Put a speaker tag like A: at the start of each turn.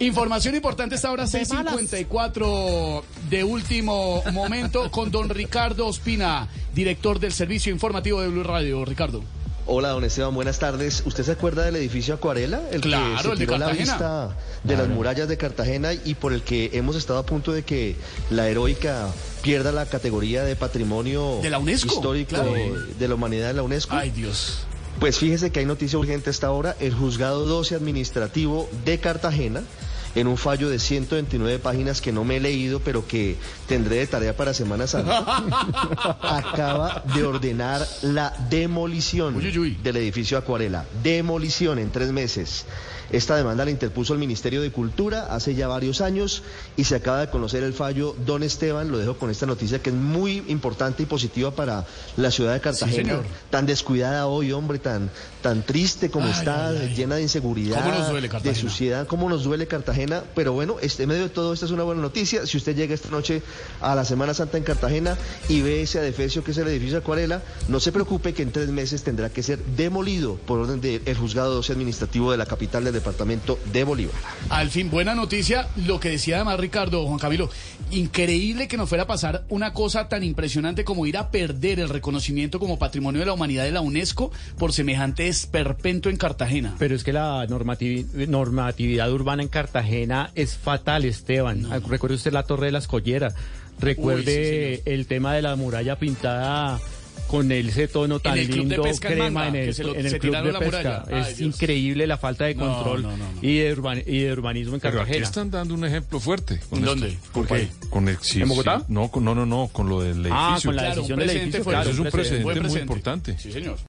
A: Información importante esta hora,
B: De malas.
A: 6.54 de último momento con don Ricardo Ospina, director del Servicio Informativo de Blue Radio. Ricardo.
C: Hola, don Esteban, buenas tardes. ¿Usted se acuerda del edificio Acuarela? El
A: Claro,
C: que se
A: el
C: tiró la vista de las murallas de Cartagena y por el que hemos estado a punto de que la heroica pierda la categoría de patrimonio
A: De la UNESCO,
C: histórico
A: claro.
C: de la humanidad de la UNESCO.
A: Ay, Dios.
C: Pues fíjese que hay noticia urgente a esta hora. El juzgado 12 administrativo de Cartagena, en un fallo de 129 páginas que no me he leído, pero que tendré de tarea para Semana Santa, acaba de ordenar la demolición
A: Uy, uy, uy.
C: del edificio Acuarela. Demolición en tres meses. Esta demanda la interpuso el Ministerio de Cultura hace ya varios años y se acaba de conocer el fallo. Don Esteban, lo dejo con esta noticia que es muy importante y positiva para la ciudad de Cartagena.
A: señor.
C: tan descuidada hoy, hombre, tan, tan triste como
A: Ay,
C: está,
A: ay, ay.
C: llena de inseguridad,
A: ¿Cómo nos duele Cartagena?
C: de suciedad, cómo nos duele Cartagena. Pero bueno, este, en medio de todo esto es una buena noticia. Si usted llega esta noche a la Semana Santa en Cartagena y ve ese adefesio que es el edificio Acuarela, no se preocupe que en tres meses tendrá que ser demolido por orden del juzgado 12 administrativo de la capital del departamento de Bolívar.
A: Al fin, buena noticia. Lo que decía además Ricardo, Juan Camilo, increíble que nos fuera a pasar una cosa tan impresionante como ir a perder el reconocimiento como Patrimonio de la Humanidad de la UNESCO por semejante esperpento en Cartagena.
D: Pero es que la normativi- normatividad urbana en Cartagena es fatal, Esteban. Ah, Recuerde usted la Torre de las Colleras. Recuerde
A: Uy, sí,
D: el tema de la muralla pintada con ese tono tan
A: el club de
D: lindo crema
A: Manga,
D: en el,
A: se lo-
D: en el
A: se
D: club de
A: la
D: pesca.
A: Ay,
D: es
A: Dios.
D: increíble la falta de control
A: no, no, no.
D: Y, de urban- y de urbanismo en
E: Pero aquí
D: Cartagena.
E: están dando un ejemplo fuerte. Con
A: ¿En
E: esto.
A: dónde? ¿Por qué?
E: con el, sí,
D: ¿En Bogotá?
E: sí. no, con- no, no, no, con lo del edificio.
D: Ah, con la
A: Claro,
D: decisión del edificio.
A: fue
D: claro,
E: Eso es un
D: precedente.
E: muy importante.
A: Sí, señor.